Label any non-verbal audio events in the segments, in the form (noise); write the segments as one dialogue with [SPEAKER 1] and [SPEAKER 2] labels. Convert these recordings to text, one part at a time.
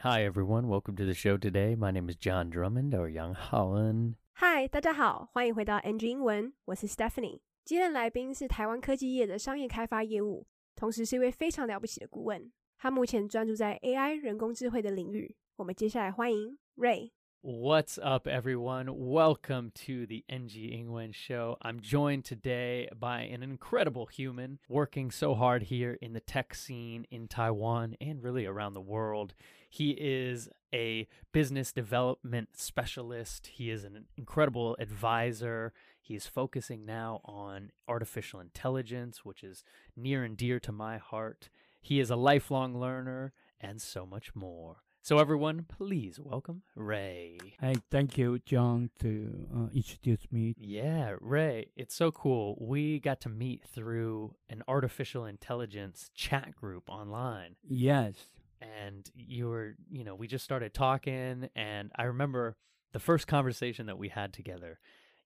[SPEAKER 1] Hi, everyone. Welcome to the show today. My name is John Drummond or Young Holland.
[SPEAKER 2] 嗨，大家好，欢迎回到 NG 英文，我是 Stephanie。今天的来宾是台湾科技业的商业开发业务，同时是一位非常了不起的顾问。他目前专注在 AI 人工智慧的领域。我们接下来欢迎 Ray。
[SPEAKER 1] What's up, everyone? Welcome to the NG Ingwen Show. I'm joined today by an incredible human working so hard here in the tech scene in Taiwan and really around the world. He is a business development specialist. He is an incredible advisor. He is focusing now on artificial intelligence, which is near and dear to my heart. He is a lifelong learner and so much more. So, everyone, please welcome Ray.
[SPEAKER 3] Hey, thank you, John, to uh, introduce me.
[SPEAKER 1] Yeah, Ray, it's so cool. We got to meet through an artificial intelligence chat group online.
[SPEAKER 3] Yes.
[SPEAKER 1] And you were, you know, we just started talking. And I remember the first conversation that we had together.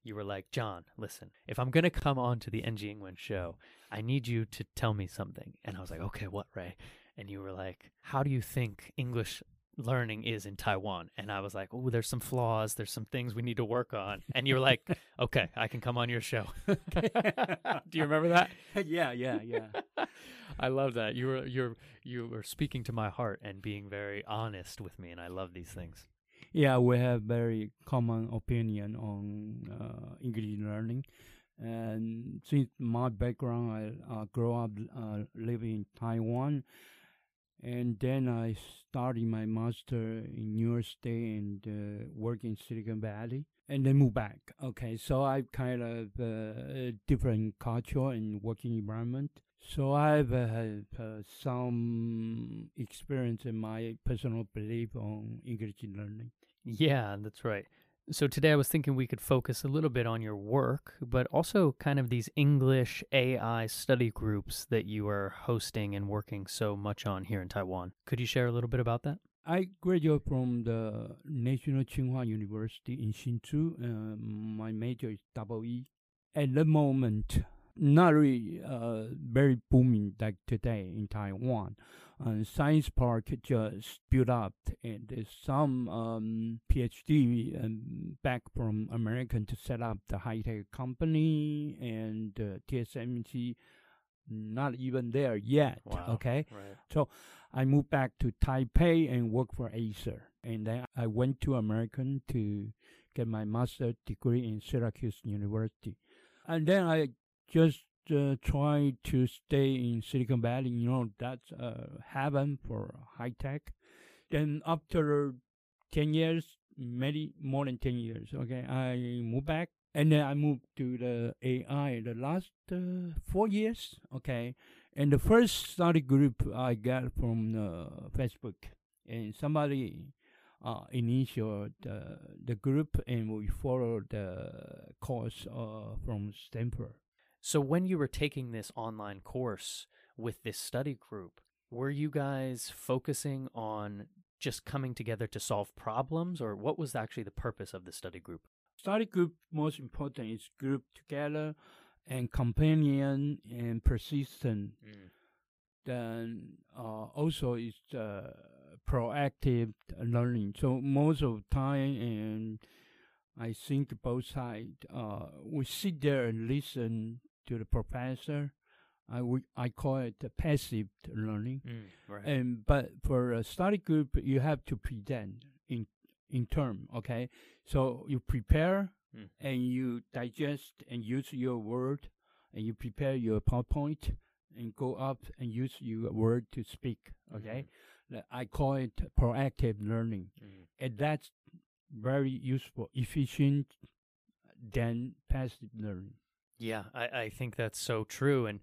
[SPEAKER 1] You were like, John, listen, if I'm going to come on to the NG Ingwen show, I need you to tell me something. And I was like, okay, what, Ray? And you were like, how do you think English learning is in Taiwan. And I was like, oh, there's some flaws. There's some things we need to work on. And you were like, (laughs) okay, I can come on your show. (laughs) Do you remember that? (laughs)
[SPEAKER 3] yeah, yeah, yeah.
[SPEAKER 1] I love that. You were you're you were speaking to my heart and being very honest with me, and I love these things.
[SPEAKER 3] Yeah, we have very common opinion on uh, English learning. And since my background, I uh, grew up uh, living in Taiwan, and then I started my master in New York State and uh, work in Silicon Valley, and then move back. Okay, so I kind of uh, different culture and working environment. So I've uh, had uh, some experience in my personal belief on English learning.
[SPEAKER 1] Yeah, that's right. So today I was thinking we could focus a little bit on your work, but also kind of these English AI study groups that you are hosting and working so much on here in Taiwan. Could you share a little bit about that?
[SPEAKER 3] I graduated from the National Tsinghua University in Hsinchu. Uh, my major is double E. At the moment, not really uh, very booming like today in Taiwan. Uh, Science Park just built up, and there's some um, PhD um, back from American to set up the high tech company, and uh, TSMC not even there yet. Okay,
[SPEAKER 1] Right.
[SPEAKER 3] I moved back to Taipei and worked for Acer. And then I went to American to get my master degree in Syracuse University. And then I just uh, tried to stay in Silicon Valley. You know, that's uh, heaven for high tech. Then after 10 years, maybe more than 10 years, okay, I moved back. And then I moved to the AI the last uh, four years, okay. And the first study group I got from Facebook, and somebody uh, initiated the, the group, and we followed the course uh, from Stanford.
[SPEAKER 1] So when you were taking this online course with this study group, were you guys focusing on just coming together to solve problems or what was actually the purpose of the study group?
[SPEAKER 3] Study group most important is group together and companion and persistent. Then uh, also is uh, proactive learning. So most of time, and I think both sides, uh, we sit there and listen to the professor. I I call it the passive learning.
[SPEAKER 1] right.
[SPEAKER 3] And but for a study group, you have to present in in term. Okay, so you prepare
[SPEAKER 1] Mm.
[SPEAKER 3] and you digest and use your word, and you prepare your PowerPoint and go up and use your word to speak. Okay, That- I call it proactive learning,
[SPEAKER 1] Mm.
[SPEAKER 3] and that's very useful, efficient than passive learning.
[SPEAKER 1] Yeah, I, I think that's so true. And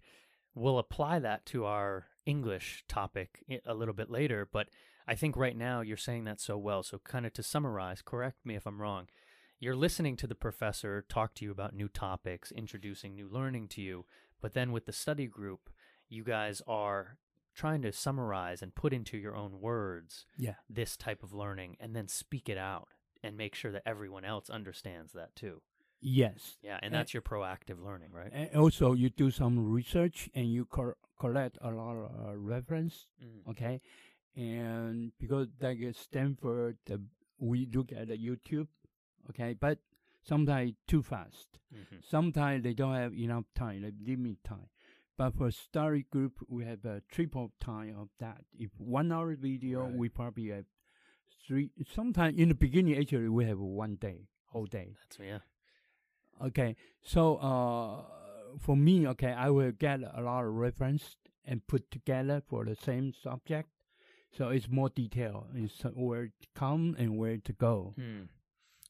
[SPEAKER 1] we'll apply that to our English topic a little bit later. But I think right now you're saying that so well. So, kind of to summarize, correct me if I'm wrong. You're listening to the professor talk to you about new topics, introducing new learning to you. But then with the study group, you guys are trying to summarize and put into your own words
[SPEAKER 3] Yeah.
[SPEAKER 1] this type of learning and then speak it out and make sure that everyone else understands that too.
[SPEAKER 3] Yes.
[SPEAKER 1] Yeah, and
[SPEAKER 3] Uh,
[SPEAKER 1] that's your proactive learning, right?
[SPEAKER 3] And also, you do some research and you cor- collect a lot of uh, reference.
[SPEAKER 1] Mm.
[SPEAKER 3] Okay, and because like at Stanford, uh, we look at the YouTube, okay, but sometimes too fast.
[SPEAKER 1] hmm
[SPEAKER 3] Sometimes they don't have enough time, like limit time. But for study group, we have a triple time of that. If one hour video,
[SPEAKER 1] Right.
[SPEAKER 3] we probably have three. Sometimes in the beginning, actually, we have one day, whole day.
[SPEAKER 1] That's yeah.
[SPEAKER 3] Okay, so uh, for me, okay, I will get a lot of reference and put together for the same subject. So it's more detailed. It's where to come and where to go.
[SPEAKER 1] Hmm.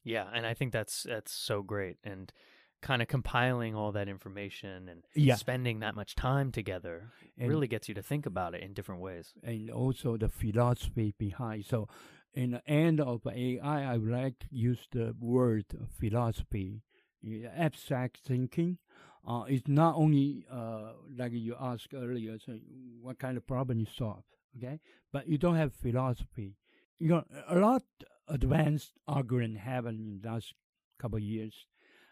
[SPEAKER 1] Yeah, and I think that's that's so great and kind of compiling all that information and
[SPEAKER 3] Yeah.
[SPEAKER 1] spending that much time together
[SPEAKER 3] And,
[SPEAKER 1] really gets you to think about it in different ways.
[SPEAKER 3] and also the philosophy behind. So, in the end of AI, I would like to use the word philosophy, abstract thinking. Uh, it's not only uh, like you asked earlier, so what kind of problem you solve, okay? But you don't have philosophy. You know, a lot advanced algorithm happened in the last couple of years,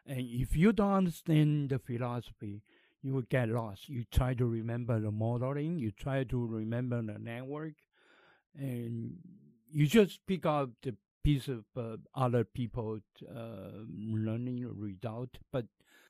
[SPEAKER 3] and if you don't understand the philosophy, you will get lost. You try to remember the modeling, you try to remember the network, and you just pick up the piece of uh, other people uh, learning result, but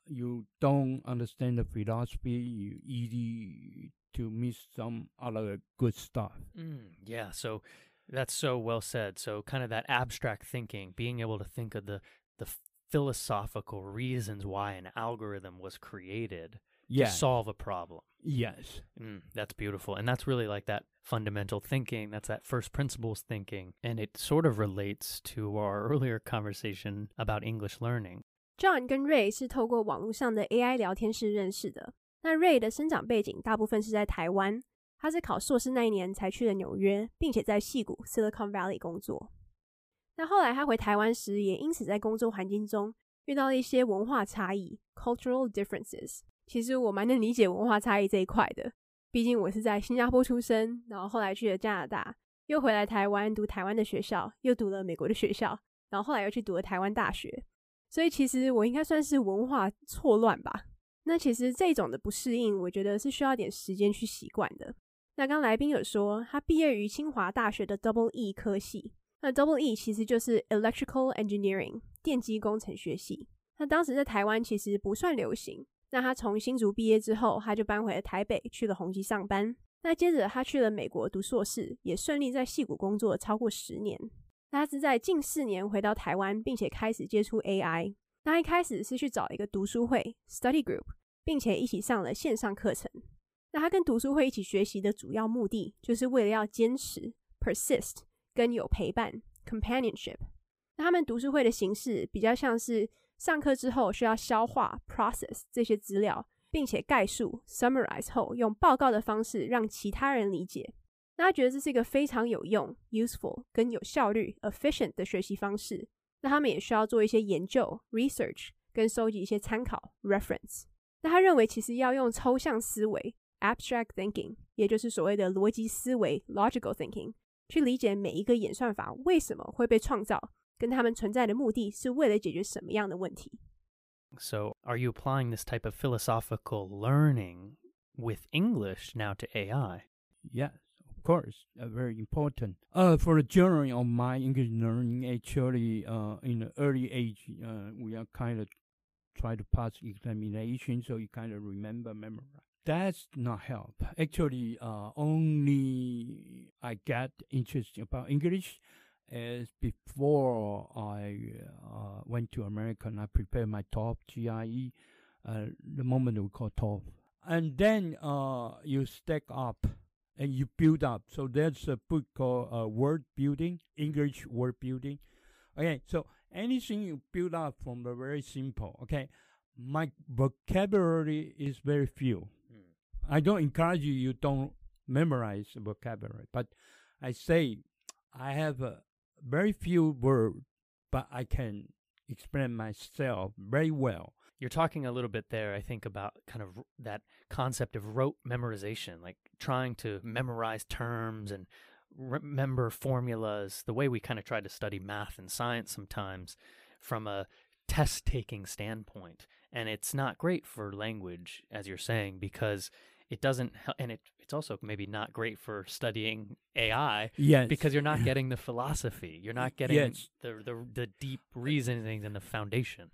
[SPEAKER 3] you don't understand the philosophy. You easy to miss some other good stuff.
[SPEAKER 1] Mm, yeah, so that's so well said. So kind of that abstract thinking, being able to think of the the philosophical reasons why an algorithm was created
[SPEAKER 3] yeah.
[SPEAKER 1] to solve a problem.
[SPEAKER 3] Yes.
[SPEAKER 1] Mm, that's beautiful. And that's really like that fundamental thinking. That's that first principles thinking. And it sort of relates to our (laughs) earlier conversation about English learning.
[SPEAKER 2] John 跟 Ray 是透过网络上的 AI 聊天室认识的。那 Ray 的生长背景大部分是在台湾，他是考硕士那一年才去了纽约，并且在矽谷 Silicon Valley 工作。那后来他回台湾时，也因此在工作环境中遇到了一些文化差异 （cultural differences）。其实我蛮能理解文化差异这一块的，毕竟我是在新加坡出生，然后后来去了加拿大，又回来台湾读台湾的学校，又读了美国的学校，然后后来又去读了台湾大学。所以其实我应该算是文化错乱吧。那其实这种的不适应，我觉得是需要点时间去习惯的。那刚来宾有说，他毕业于清华大学的 Double E 科系，那 Double E 其实就是 Electrical Engineering 电机工程学系。那当时在台湾其实不算流行。那他从新竹毕业之后，他就搬回了台北，去了宏基上班。那接着他去了美国读硕士，也顺利在戏谷工作超过十年。那他是在近四年回到台湾，并且开始接触 AI。那一开始是去找一个读书会 （study group），并且一起上了线上课程。那他跟读书会一起学习的主要目的，就是为了要坚持 （persist） 跟有陪伴 （companionship）。那他们读书会的形式比较像是上课之后需要消化 （process） 这些资料，并且概述 （summarize） 后，用报告的方式让其他人理解。那他觉得这是一个非常有用 （useful） 跟有效率 （efficient） 的学习方式。那他们也需要做一些研究 （research） 跟收集一些参考 （reference）。那他认为其实要用抽象思维 （abstract thinking），也就是所谓的逻辑思维 （logical thinking） 去理解每一个演算法为什么会被创造，跟他们存在的目的是为了解决什么样的问题。
[SPEAKER 1] So, are you applying this type of philosophical learning with English now to AI?
[SPEAKER 3] Yes, of course, uh, very important. Uh, for the journey of my English learning, actually, uh, in the early age, uh, we are kind of try to pass examination, so you kind of remember, memorize. That's not help. Actually, uh, only I get interested about English is before I uh, went to America and I prepared my TOEFL, GRE, uh, the moment we call TOEFL. And then uh, you stack up and you build up. So there's a book called uh, Word Building, English Word Building. Okay, so anything you build up from the very simple. Okay, my vocabulary is very few. I don't encourage you, you don't memorize vocabulary, but I say I have a very few words, but I can explain myself very well.
[SPEAKER 1] You're talking a little bit there, I think, about kind of that concept of rote memorization, like trying to memorize terms and remember formulas, the way we kind of try to study math and science sometimes from a test taking standpoint. And it's not great for language, as you're saying, because it doesn't, and it it's also maybe not great for studying AI
[SPEAKER 3] Yes.
[SPEAKER 1] because you're not (laughs) getting the philosophy. You're not getting
[SPEAKER 3] Yes.
[SPEAKER 1] the, the the deep reasonings and the foundation.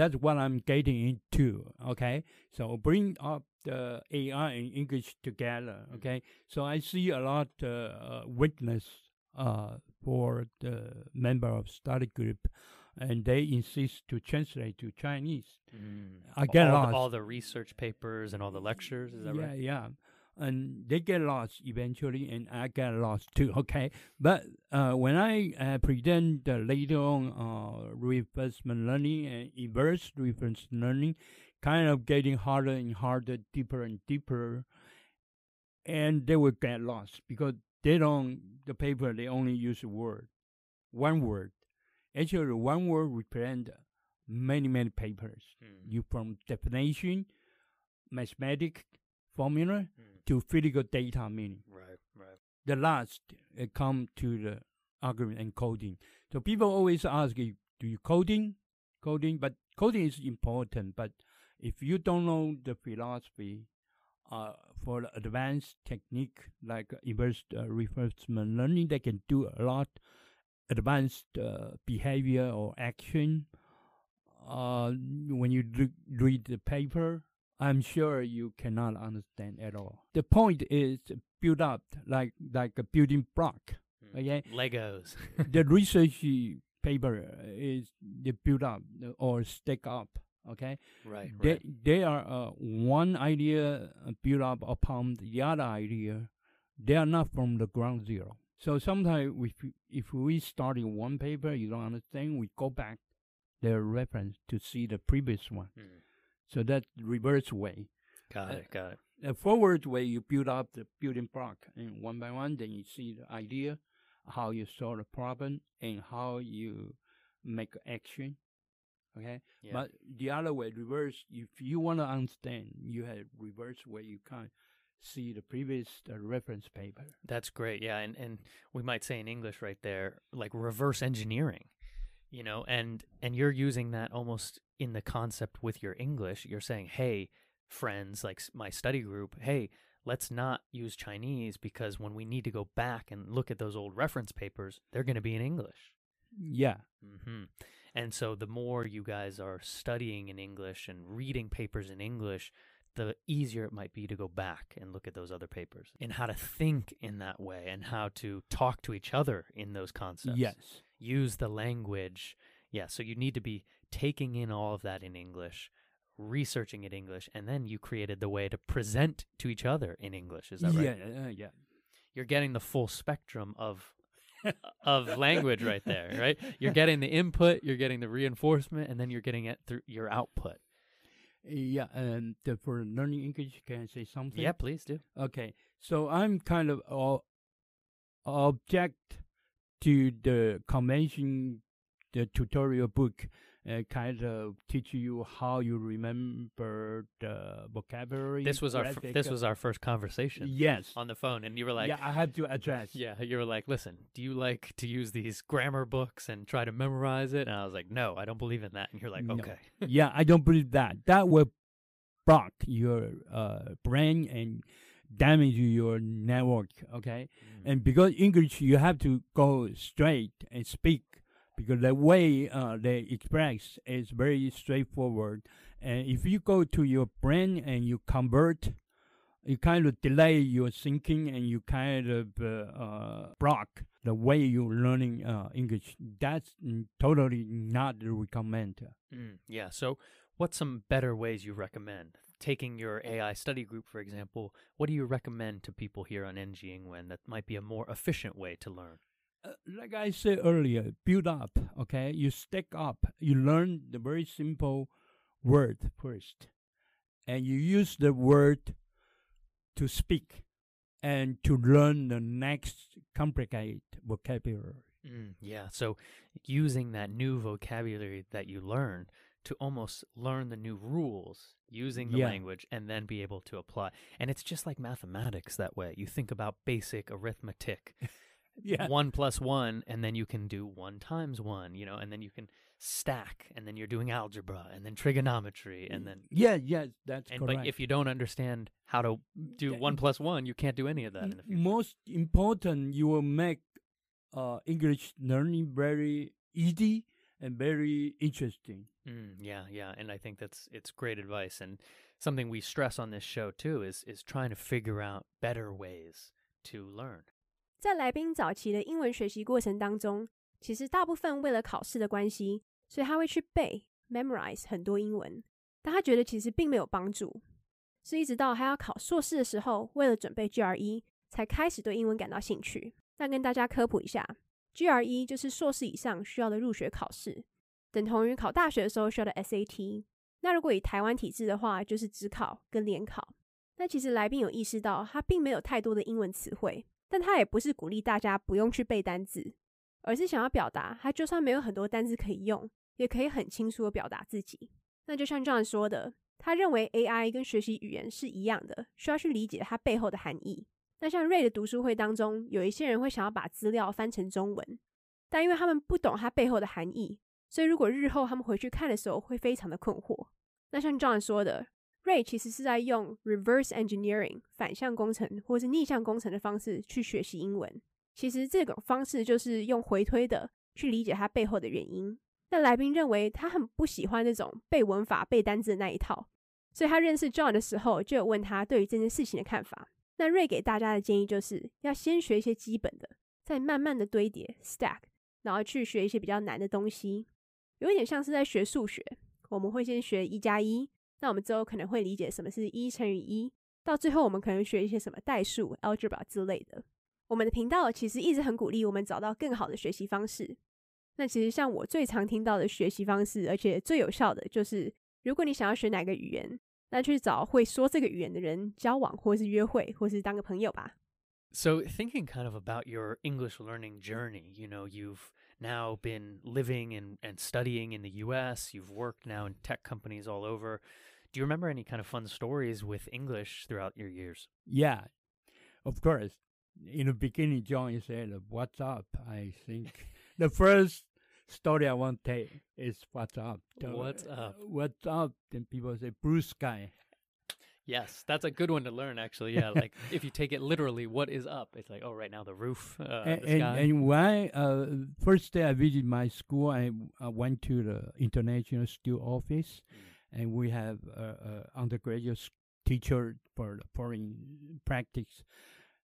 [SPEAKER 3] that's what I'm getting into. Okay, so bring up the AI and English together. Okay, so I see a lot uh, uh, weakness uh, for the member of study group, and they insist to translate to Chinese. I get
[SPEAKER 1] all,
[SPEAKER 3] lost.
[SPEAKER 1] The, all the research papers and all the lectures. Is that
[SPEAKER 3] yeah,
[SPEAKER 1] right?
[SPEAKER 3] yeah. And they get lost eventually, and I get lost too. (laughs) Okay, but uh, when I uh, present uh, later on uh, reinforcement learning and inverse reinforcement learning, kind of getting harder and harder, deeper and deeper, and they will get lost because they don't. The paper they only use a word, one word. Actually, one word represent many many papers.
[SPEAKER 1] Mm.
[SPEAKER 3] You from definition, mathematic formula
[SPEAKER 1] Mm.
[SPEAKER 3] To physical data meaning.
[SPEAKER 1] Right, right.
[SPEAKER 3] The last uh, come to the argument and coding. So people always ask you, do you coding? Coding, but coding is important. But if you don't know the philosophy, uh, for the advanced technique like inverse uh, reinforcement learning, they can do a lot advanced uh, behavior or action. Uh, when you re- read the paper, I'm sure you cannot understand at all. The point is build up like like a building block.
[SPEAKER 1] Mm.
[SPEAKER 3] Okay.
[SPEAKER 1] Legos. (laughs)
[SPEAKER 3] the research paper is the build up or stack up. Okay,
[SPEAKER 1] right,
[SPEAKER 3] they
[SPEAKER 1] right.
[SPEAKER 3] they are uh, one idea built up upon the other idea. They are not from the ground zero. So sometimes if if we start in one paper, you don't understand, we go back the reference to see the previous one.
[SPEAKER 1] Mm.
[SPEAKER 3] So that reverse way.
[SPEAKER 1] Got
[SPEAKER 3] Uh,
[SPEAKER 1] it, got it.
[SPEAKER 3] The forward way, you build up the building block, and one by one, then you see the idea, how you solve the problem, and how you make action. Okay,
[SPEAKER 1] Yeah.
[SPEAKER 3] but the other way, reverse. If you want to understand, you have reverse way. You can't see the previous uh, reference paper.
[SPEAKER 1] That's great. Yeah, and and we might say in English right there like reverse engineering. You know, and and you're using that almost in the concept with your English. You're saying, "Hey, friends, like my study group, hey, let's not use Chinese because when we need to go back and look at those old reference papers, they're going to be in English."
[SPEAKER 3] Yeah,
[SPEAKER 1] mm-hmm. And so the more you guys are studying in English and reading papers in English, the easier it might be to go back and look at those other papers and how to think in that way and how to talk to each other in those concepts.
[SPEAKER 3] yes,
[SPEAKER 1] Use the language. Yeah. So you need to be taking in all of that in English, researching it English, and then you created the way to present to each other in English. Is that right?
[SPEAKER 3] yeah, uh, yeah.
[SPEAKER 1] you're getting the full spectrum of (laughs) of language right there, right? You're getting the input, you're getting the reinforcement, and then you're getting it through your output.
[SPEAKER 3] Yeah, and for learning English, can I say something?
[SPEAKER 1] Yeah, please do.
[SPEAKER 3] Okay, so I'm kind of uh, object to the convention, the tutorial book, uh, kind of teach you how you remember the vocabulary.
[SPEAKER 1] This was our f- this
[SPEAKER 3] uh,
[SPEAKER 1] was our first conversation
[SPEAKER 3] yes.
[SPEAKER 1] on the phone, and you were like,
[SPEAKER 3] yeah, I have to address.
[SPEAKER 1] yeah, you were like, listen, do you like to use these grammar books and try to memorize it? And I was like, no, I don't believe in that. And you're like,
[SPEAKER 3] No.
[SPEAKER 1] okay,
[SPEAKER 3] yeah, I don't believe that. That will block your uh, brain and damage your network. Okay.
[SPEAKER 1] Mm.
[SPEAKER 3] and because English you have to go straight and speak because the way uh, they express is very straightforward. And if you go to your brain and you convert, you kind of delay your thinking and you kind of uh, uh, block the way you're learning uh, English. That's totally not recommended.
[SPEAKER 1] Mm, yeah. So, what's some better ways you recommend? Taking your AI study group, for example, what do you recommend to people here on NG Ingwen that might be a more efficient way to learn?
[SPEAKER 3] Uh, like I said earlier, build up. Okay, you stack up. You learn the very simple word first, and you use the word to speak, and to learn the next complicated vocabulary.
[SPEAKER 1] Mm, yeah. So, using that new vocabulary that you learn to almost learn the new rules using the
[SPEAKER 3] Yeah.
[SPEAKER 1] language and then be able to apply. And it's just like mathematics that way. You think about basic arithmetic. (laughs)
[SPEAKER 3] Yeah.
[SPEAKER 1] one plus one, and then you can do one times one, you know, and then you can stack, and then you're doing algebra, and then trigonometry, and then
[SPEAKER 3] Yeah, yes, that's
[SPEAKER 1] and
[SPEAKER 3] correct.
[SPEAKER 1] but if you don't understand how to do
[SPEAKER 3] Yeah,
[SPEAKER 1] one plus one, you can't do any of that in the future.
[SPEAKER 3] most important, you will make uh, English learning very easy and very interesting.
[SPEAKER 1] Mm, yeah, yeah, and I think that's it's great advice, and something we stress on this show too is is trying to figure out better ways to learn.
[SPEAKER 2] 在来宾早期的英文学习过程当中，其实大部分为了考试的关系，所以他会去背 memorize 很多英文，但他觉得其实并没有帮助，是一直到他要考硕士的时候，为了准备 GRE 才开始对英文感到兴趣。那跟大家科普一下 ，GRE 就是硕士以上需要的入学考试，等同于考大学的时候需要的 SAT。那如果以台湾体制的话，就是只考跟联考。那其实来宾有意识到，他并没有太多的英文词汇。但他也不是鼓励大家不用去背单字，而是想要表达，他就算没有很多单字可以用，也可以很清楚的表达自己。那就像 John 说的，他认为 AI 跟学习语言是一样的，需要去理解它背后的含义。那像 Ray 的读书会当中，有一些人会想要把资料翻成中文，但因为他们不懂它背后的含义，所以如果日后他们回去看的时候，会非常的困惑。那像 John 说的，Ray 其实是在用 reverse engineering 反向工程或是逆向工程的方式去学习英文。其实这种方式就是用回推的去理解它背后的原因。那来宾认为他很不喜欢那种背文法、背单字的那一套，所以他认识 John 的时候就有问他对于这件事情的看法。那瑞给大家的建议就是要先学一些基本的，再慢慢的堆叠 stack，然后去学一些比较难的东西，有一点像是在学数学，我们会先学一加一。那我们之后可能会理解什么是一乘以一，到最后我们可能学一些什么代数、algebra 之类的。我们的频道其实一直很鼓励我们找到更好的学习方式。那其实像我最常听到的学习方式，而且最有效的就是，如果你想要学哪个语言，那去找会说这个语言的人交往，或是约会，或是当个朋友吧。
[SPEAKER 1] So, thinking kind of about your English learning journey, you know, you've now been living and, and studying in the US, you've worked now in tech companies all over. Do you remember any kind of fun stories with English throughout your years?
[SPEAKER 3] Yeah, of course. In the beginning, John said, "What's up?" I think the first story I want to tell is "What's up?"
[SPEAKER 1] What's up?
[SPEAKER 3] What's up? Then people say "Blue sky."
[SPEAKER 1] Yes, that's a good one to learn, actually. Yeah, like if you take it literally, what is up? It's like, oh, right now the roof, uh,
[SPEAKER 3] and,
[SPEAKER 1] the
[SPEAKER 3] and, and I, uh, first day I visited my school, I, I went to the international student office,
[SPEAKER 1] Mm.
[SPEAKER 3] and we have a, a undergraduate teacher for the foreign practice.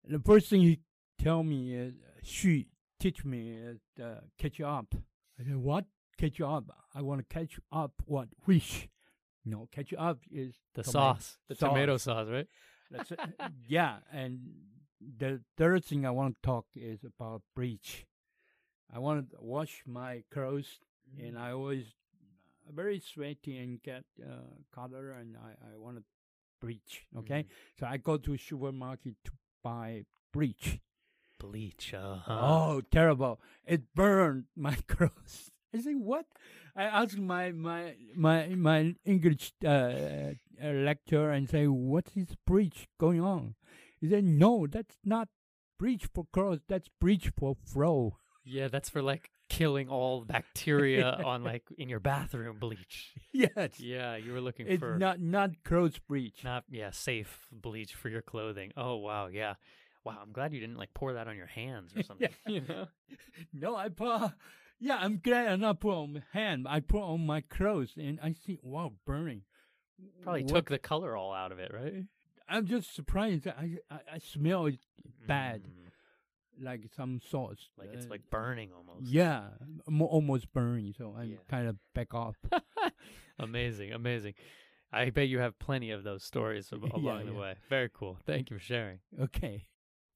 [SPEAKER 3] The first thing he tell me is she teach me is uh, catch up. I said what catch up? I want to catch up what fish. No, catch up is
[SPEAKER 1] the sauce, the tomato
[SPEAKER 3] sauce.
[SPEAKER 1] sauce, right?
[SPEAKER 3] That's it. yeah, and the third thing I want to talk is about bleach. I want to wash my clothes, and I always uh, very sweaty and get uh, color, and I, I want to bleach. Okay, so I go to supermarket to buy bleach.
[SPEAKER 1] Bleach. Uh-huh.
[SPEAKER 3] Oh, terrible! It burned (laughs) my clothes. I say what? I asked my my my my English uh, uh, lecturer and say, "What is bleach going on?" He said, "No, that's not bleach for clothes. That's bleach for flow."
[SPEAKER 1] Yeah, that's for like killing all bacteria (laughs) on like in your bathroom bleach.
[SPEAKER 3] yes,
[SPEAKER 1] Yeah, you were looking
[SPEAKER 3] it's
[SPEAKER 1] for
[SPEAKER 3] not not clothes bleach.
[SPEAKER 1] not yeah safe bleach for your clothing. Oh wow, yeah, wow. I'm glad you didn't like pour that on your hands or (laughs) something. You (laughs) know, (laughs)
[SPEAKER 3] no, I put. Yeah, I'm glad I not put on my hand. I put on my clothes, and I see wow burning.
[SPEAKER 1] probably
[SPEAKER 3] What-
[SPEAKER 1] took the color all out of it, right?
[SPEAKER 3] I'm just surprised. that I I, I smell it bad,
[SPEAKER 1] Mm,
[SPEAKER 3] like some sauce.
[SPEAKER 1] like it's
[SPEAKER 3] Uh,
[SPEAKER 1] like burning almost.
[SPEAKER 3] yeah, mo- almost burning. So I
[SPEAKER 1] Yeah.
[SPEAKER 3] kind of back off.
[SPEAKER 1] amazing, amazing. I bet you have plenty of those stories al-
[SPEAKER 3] Yeah,
[SPEAKER 1] along the
[SPEAKER 3] yeah.
[SPEAKER 1] way. Very cool. Thank you for sharing.
[SPEAKER 3] okay.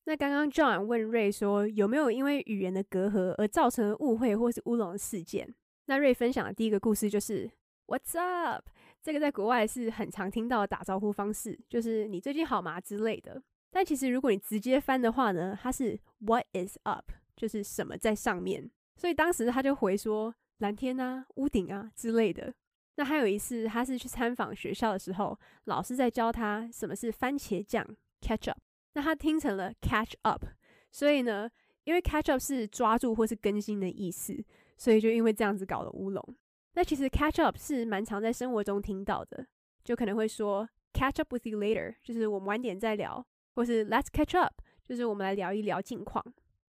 [SPEAKER 2] 那刚刚 John 问瑞说，有没有因为语言的隔阂而造成误会或是乌龙事件？那瑞分享的第一个故事就是 What's up？这个在国外是很常听到的打招呼方式，就是你最近好吗之类的。但其实如果你直接翻的话呢，它是 What is up？就是什么在上面。所以当时他就回说蓝天啊、屋顶啊之类的。那还有一次，他是去参访学校的时候，老师在教他什么是番茄酱 （ketchup）。那他听成了 catch up，所以呢，因为 catch up 是抓住或是更新的意思，所以就因为这样子搞了乌龙。那其实 catch up 是蛮常在生活中听到的，就可能会说 catch up with you later，就是我们晚点再聊，或是 let's catch up，就是我们来聊一聊近况。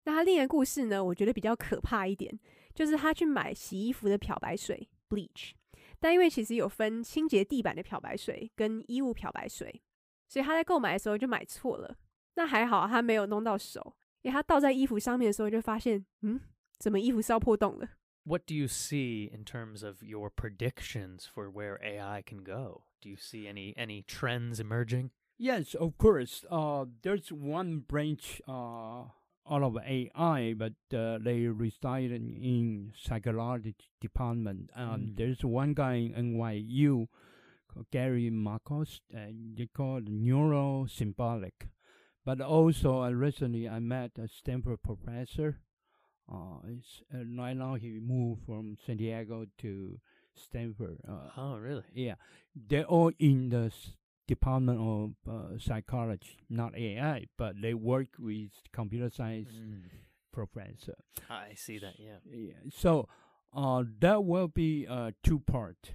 [SPEAKER 2] 那他另一个故事呢，我觉得比较可怕一点，就是他去买洗衣服的漂白水 bleach，但因为其实有分清洁地板的漂白水跟衣物漂白水，所以他在购买的时候就买错了。
[SPEAKER 1] What do you see in terms of your predictions for where AI can go? Do you see any any trends emerging?
[SPEAKER 3] Yes, of course. Uh, there's one branch uh, of AI, but uh, they reside in psychology department. Um,
[SPEAKER 1] mm.
[SPEAKER 3] There's one guy in NYU, Gary Marcus, and they call it neurosymbolic. But also, uh, recently I met a Stanford professor. Uh, it's, uh, right now he moved from San Diego to Stanford. Uh,
[SPEAKER 1] Oh, really?
[SPEAKER 3] yeah, they're all in the s- Department of uh, Psychology, not AI, but they work with computer science
[SPEAKER 1] Mm.
[SPEAKER 3] professor.
[SPEAKER 1] I see that. Yeah.
[SPEAKER 3] Yeah, so uh, that will be uh, two part.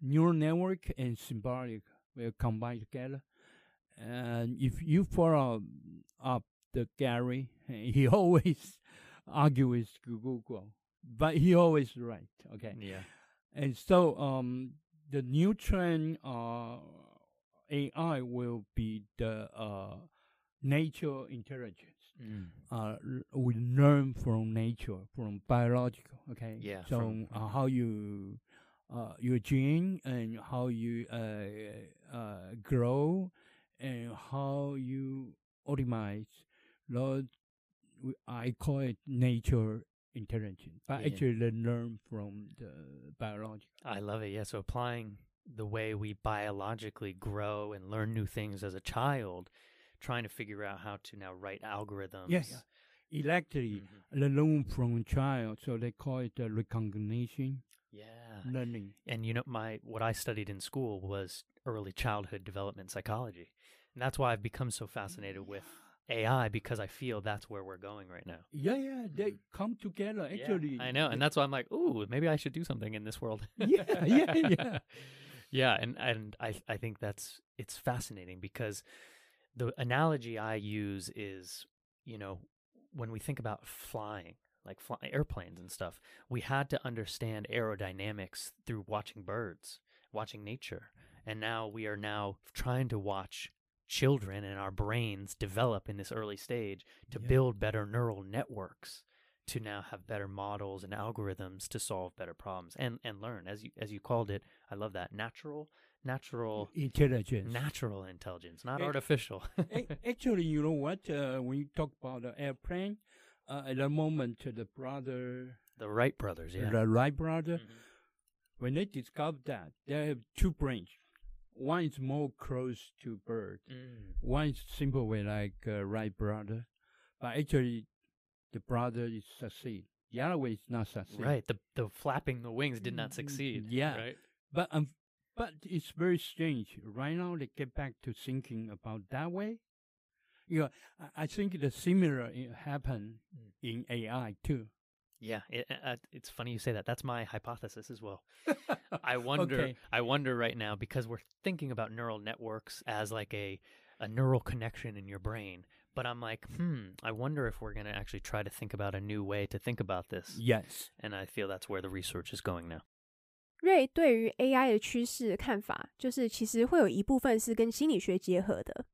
[SPEAKER 3] Neural network and symbolic will combine together. And if you follow up the Gary, (laughs) he always argue with Google, but he always right. Okay.
[SPEAKER 1] Yeah.
[SPEAKER 3] And so um, the new trend uh, AI will be the uh, nature intelligence.
[SPEAKER 1] Mm.
[SPEAKER 3] Uh, we learn from nature, from biological. Okay.
[SPEAKER 1] Yeah,
[SPEAKER 3] So
[SPEAKER 1] from-
[SPEAKER 3] uh, how you uh, your gene and how you uh, uh, grow and how you optimize. We- I call it nature intelligence, but
[SPEAKER 1] Yeah.
[SPEAKER 3] actually learn from the biological.
[SPEAKER 1] I love it. Yeah. So applying the way we biologically grow and learn new things as a child, trying to figure out how to now write algorithms.
[SPEAKER 3] Yeah, yeah. Electrically,
[SPEAKER 1] Mhm.
[SPEAKER 3] learn from a child, so they call it uh, recognition
[SPEAKER 1] Yeah.
[SPEAKER 3] learning.
[SPEAKER 1] And you know, my what I studied in school was early childhood development psychology, and that's why I've become so fascinated with AI because I feel that's where we're going right now.
[SPEAKER 3] Yeah, yeah, they
[SPEAKER 1] Mhm.
[SPEAKER 3] come together.
[SPEAKER 1] Yeah,
[SPEAKER 3] Actually,
[SPEAKER 1] I know, and that's why I'm like, ooh, maybe I should do something in this world.
[SPEAKER 3] Yeah, (laughs) yeah, yeah. (laughs)
[SPEAKER 1] yeah, and and I I think that's it's fascinating because the analogy I use is, you know, when we think about flying, like fly, airplanes and stuff, we had to understand aerodynamics through watching birds, watching nature, and now we are now trying to watch children and our brains develop in this early stage to
[SPEAKER 3] Yeah.
[SPEAKER 1] build better neural networks to now have better models and algorithms to solve better problems and and learn as you as you called it i love that natural natural
[SPEAKER 3] intelligence.
[SPEAKER 1] natural intelligence not artificial
[SPEAKER 3] Actually, you know what? Uh, when you talk about the airplane, uh, at the moment, uh, the brother,
[SPEAKER 1] the wright brothers yeah
[SPEAKER 3] the Wright brother,
[SPEAKER 1] Mhm.
[SPEAKER 3] when they discovered that, they have two brains. One is more close to bird.
[SPEAKER 1] Mm.
[SPEAKER 3] One is simple way like uh, Wright brother, but actually, the brother is succeed. The other way is not succeed.
[SPEAKER 1] right the the flapping the wings did not
[SPEAKER 3] Mm,
[SPEAKER 1] succeed
[SPEAKER 3] yeah.
[SPEAKER 1] right
[SPEAKER 3] But um, but it's very strange. Right now, they get back to thinking about that way. You know, I, I think the similar i- happen
[SPEAKER 1] Mm.
[SPEAKER 3] in AI too.
[SPEAKER 1] yeah it, uh, it's funny you say that that's my hypothesis as well I (laughs) wonder
[SPEAKER 3] Okay.
[SPEAKER 1] I wonder right now because we're thinking about neural networks as like a a neural connection in your brain. But I'm like, hmm, I wonder if we're going to actually try to think about a new way to think about this.
[SPEAKER 3] Yes.
[SPEAKER 1] And I feel that's where the research is going now.
[SPEAKER 2] 瑞对于 AI 的趋势看法，就是其实会有一部分是跟心理学结合的，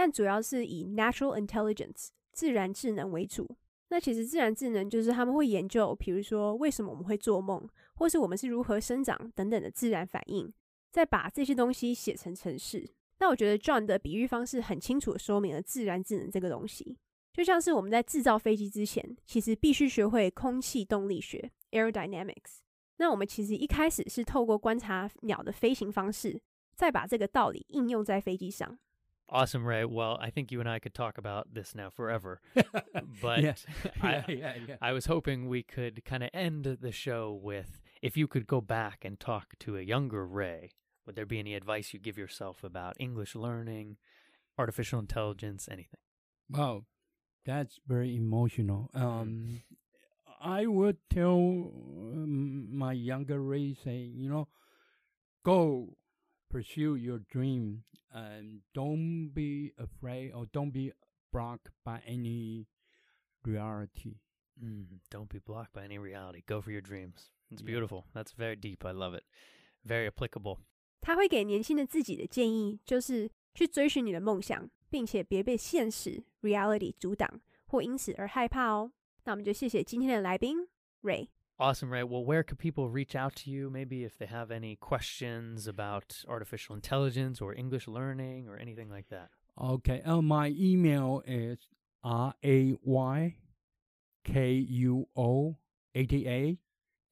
[SPEAKER 2] 但主要是以 natural intelligence 自然智能为主。那其实自然智能就是他们会研究，比如说为什么我们会做梦，或是我们是如何生长等等的自然反应，再把这些东西写成程式。那我觉得 John 的比喻方式很清楚的说明了自然智能这个东西，就像是我们在制造飞机之前，其实必须学会空气动力学 （aerodynamics）。那我们其实一开始是透过观察鸟的飞行方式，再把这个道理应用在飞机上。
[SPEAKER 1] Awesome, Ray. Well, I think you and I could talk about this now forever. (laughs) But
[SPEAKER 3] yeah. (laughs) (laughs)
[SPEAKER 1] I,
[SPEAKER 3] yeah, yeah.
[SPEAKER 1] I was hoping we could kind of end the show with if you could go back and talk to a younger Ray, would there be any advice you give yourself about English learning, artificial intelligence, anything?
[SPEAKER 3] Wow. That's very emotional. Um, I would tell um, my younger Ray, say, you know, go pursue your dream and don't be afraid or don't be blocked by any reality.
[SPEAKER 1] Mm, don't be blocked by any reality. Go for your dreams. It's
[SPEAKER 3] Yeah.
[SPEAKER 1] beautiful. That's very deep. I love it. Very applicable.
[SPEAKER 2] 他会给年轻的自己的建议就是去追寻你的梦想，并且别被现实 reality 阻挡或因此而害怕哦。那我们就谢谢今天的来宾 Ray。
[SPEAKER 1] Awesome, right? Well, where could people reach out to you? Maybe if they have any questions about artificial intelligence or English learning or anything like that.
[SPEAKER 3] Okay. Uh, my email is r a y k u o eighty eight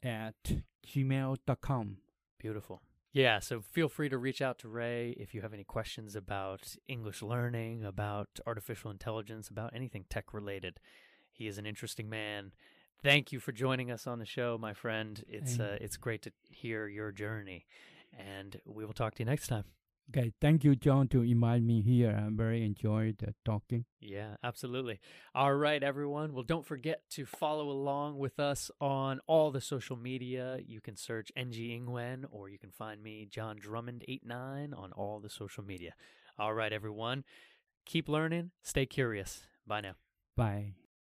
[SPEAKER 3] at gmail.com.
[SPEAKER 1] Beautiful. Yeah, so feel free to reach out to Ray if you have any questions about English learning, about artificial intelligence, about anything tech related. He is an interesting man. Thank you for joining us on the show, my friend. It's uh, it's great to hear your journey, and we will talk to you next time.
[SPEAKER 3] Okay. Thank you, John, to invite me here. I very enjoyed the talking.
[SPEAKER 1] Yeah, absolutely. All right, everyone. Well, don't forget to follow along with us on all the social media. You can search NG Ingwen or you can find me, John Drummond89, on all the social media. All right, everyone. Keep learning. Stay curious. Bye now.
[SPEAKER 3] Bye.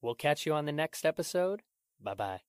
[SPEAKER 1] We'll catch you on the next episode. Bye bye.